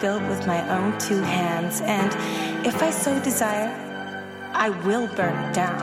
Build with my own two hands, and if I so desire, I will burn it down.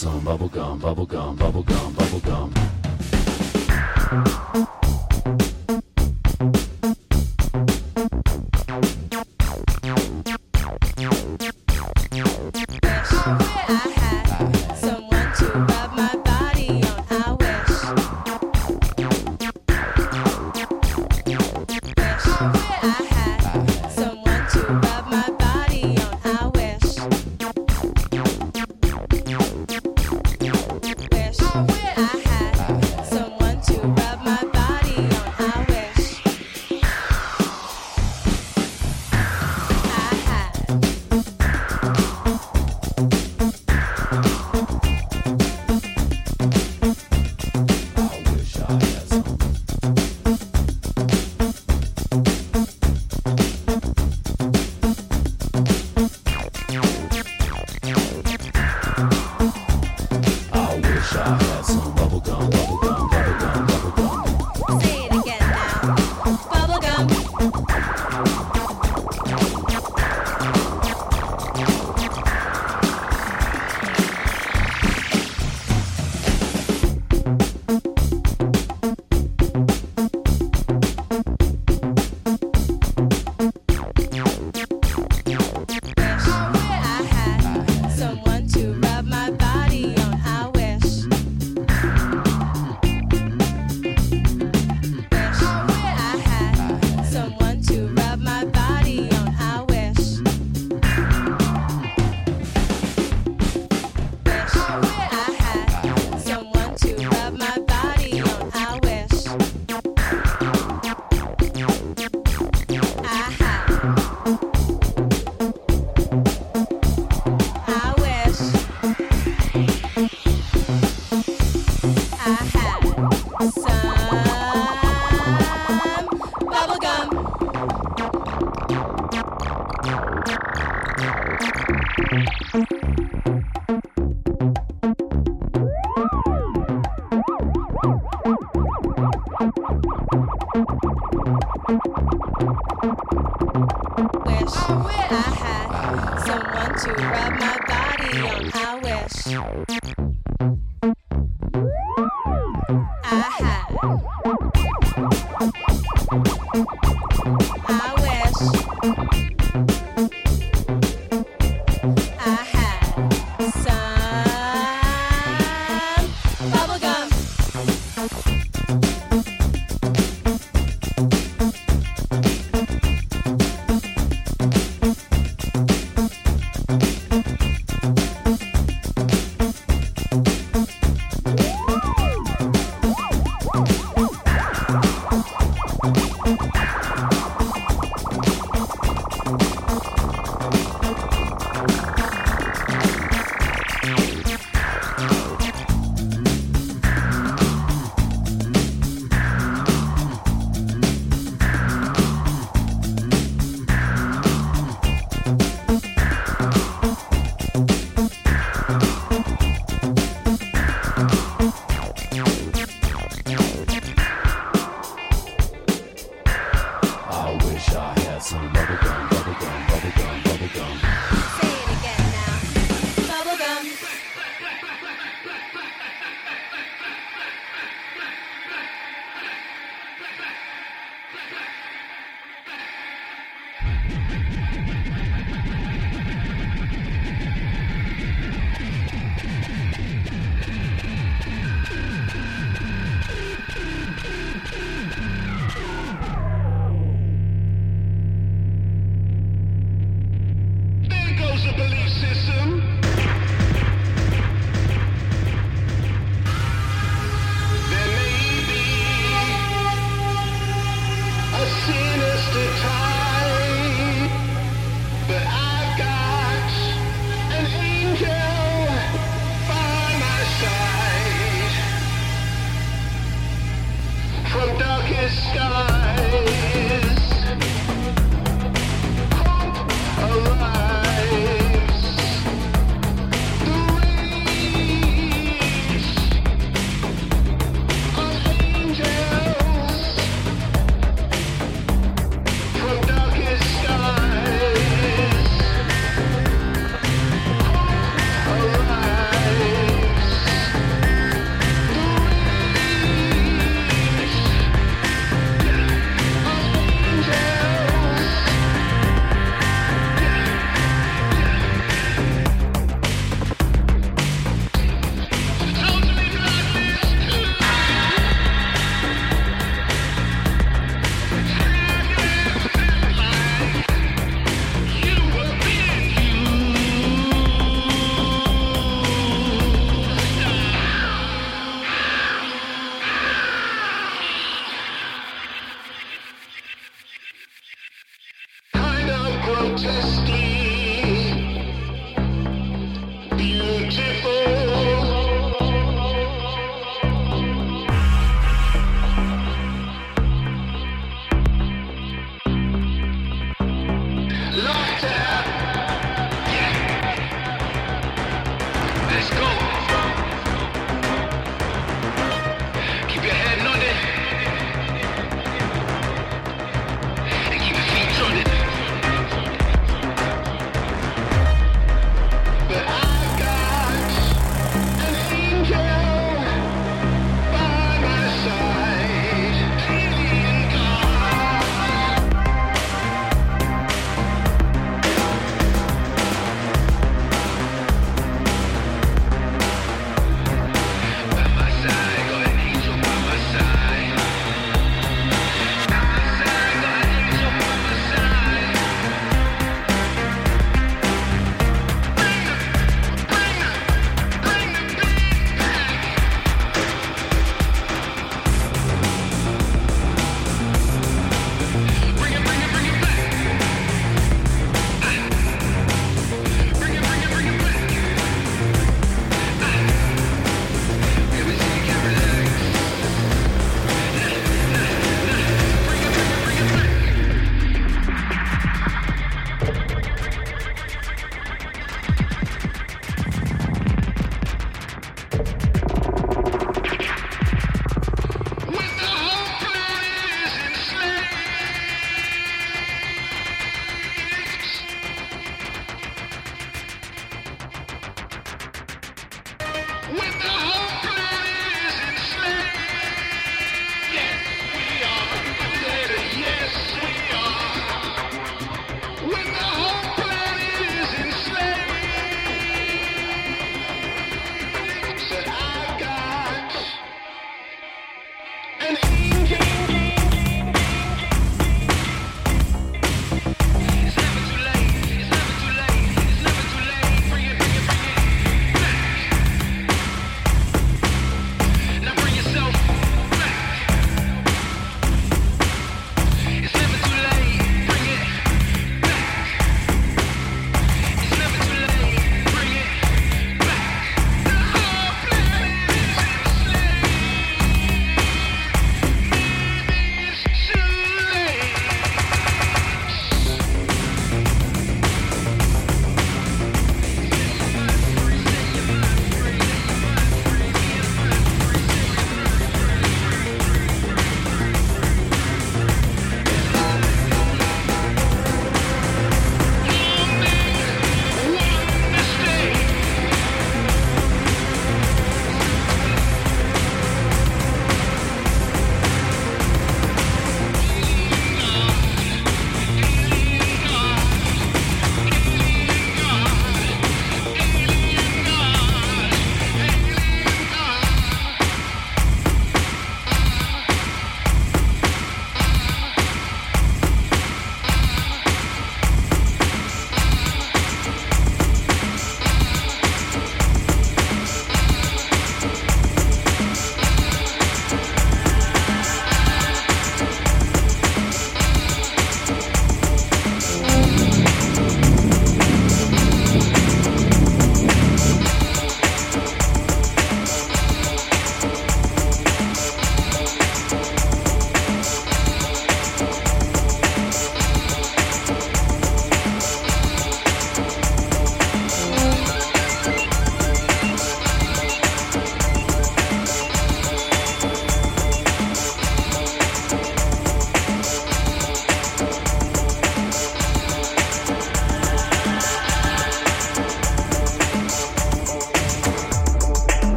Some bubble gum, bubble gum,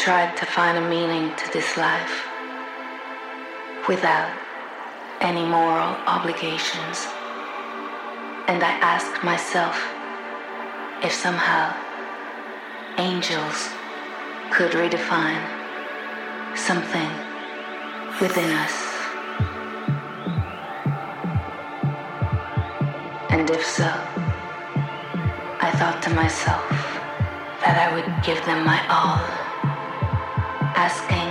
tried to find a meaning to this life without any moral obligations. And I asked myself if somehow angels could redefine something within us. And if so, I thought to myself that I would give them my all, asking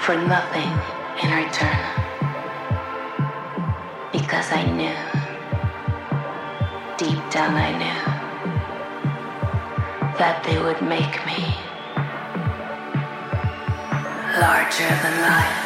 for nothing in return. Because I knew, deep down I knew, that they would make me larger than life.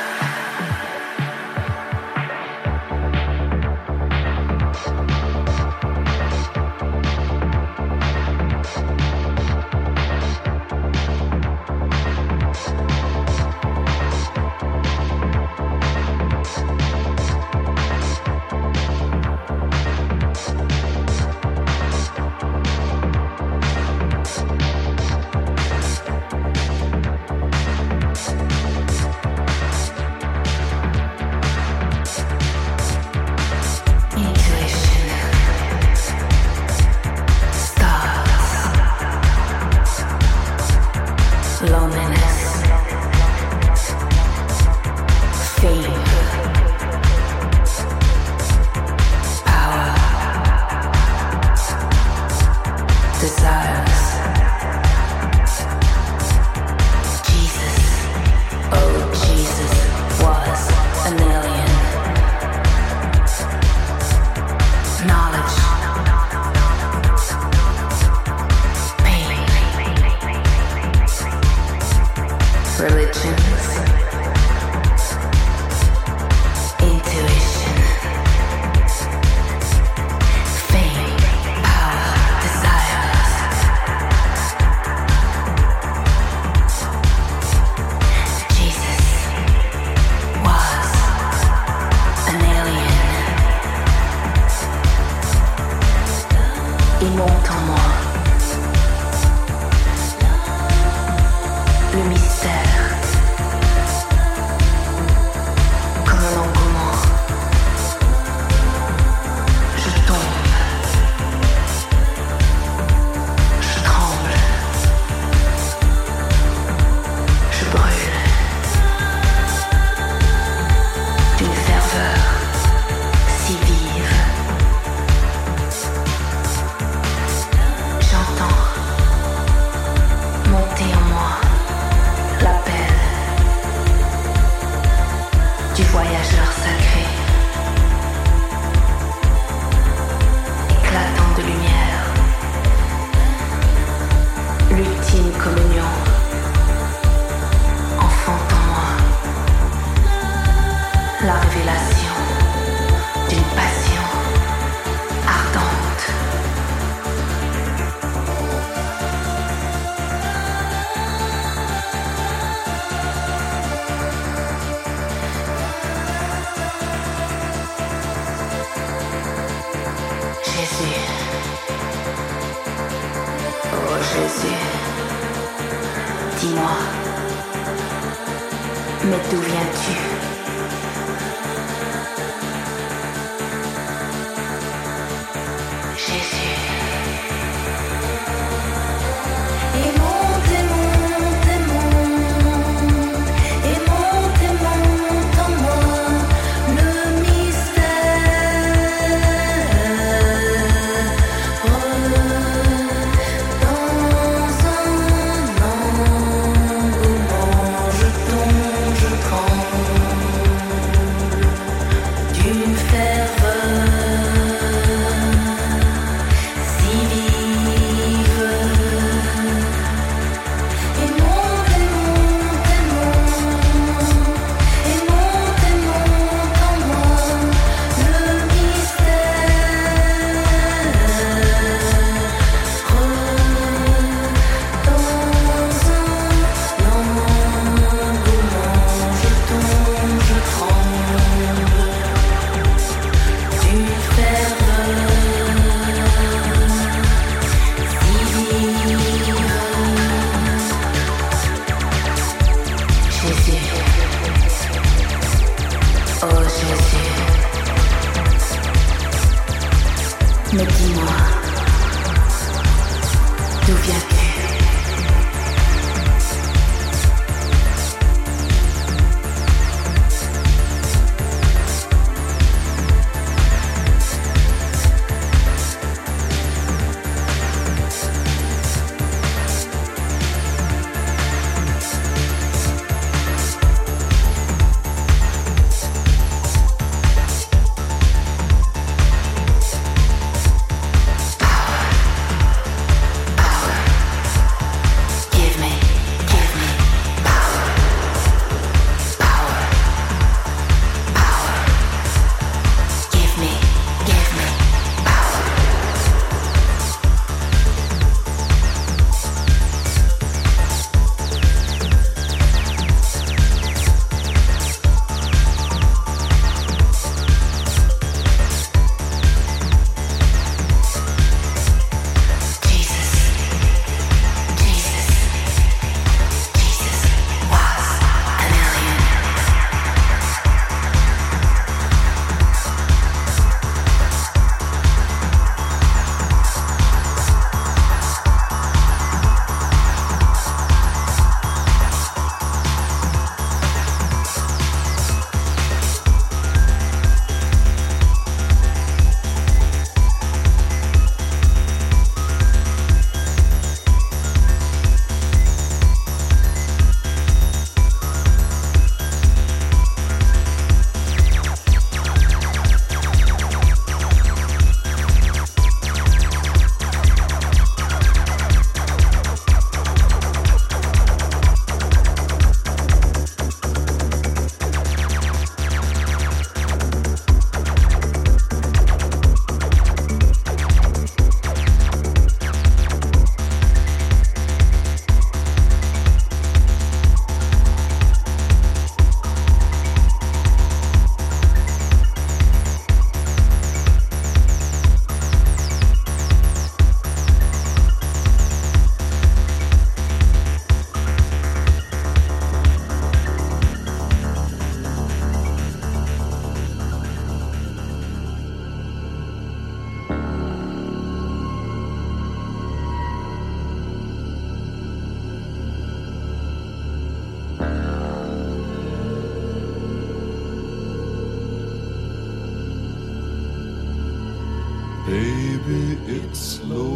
Baby, it's slow.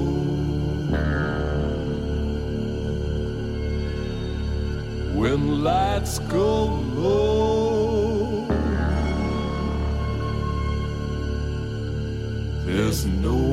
When lights go low, there's no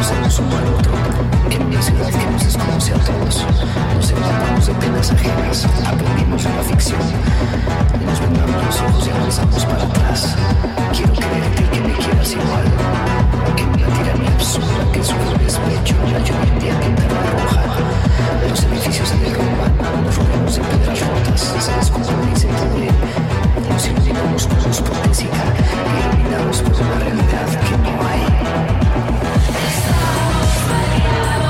conocemos uno al otro, que en una ciudad que nos desconoce a todos, nos empapamos de penas ajenas, aprendimos una ficción, nos vendamos los ojos y avanzamos para atrás. Quiero creerte y que me quieras igual, que en la tiranía absurda que sube el despecho, la lluvia día pintará roja, los edificios se derrumban, nos rodeamos de piedras rotas, se descompone y se pudre, nos iluminamos con luz potésica, iluminados por una realidad que no hay. Bien perdidos,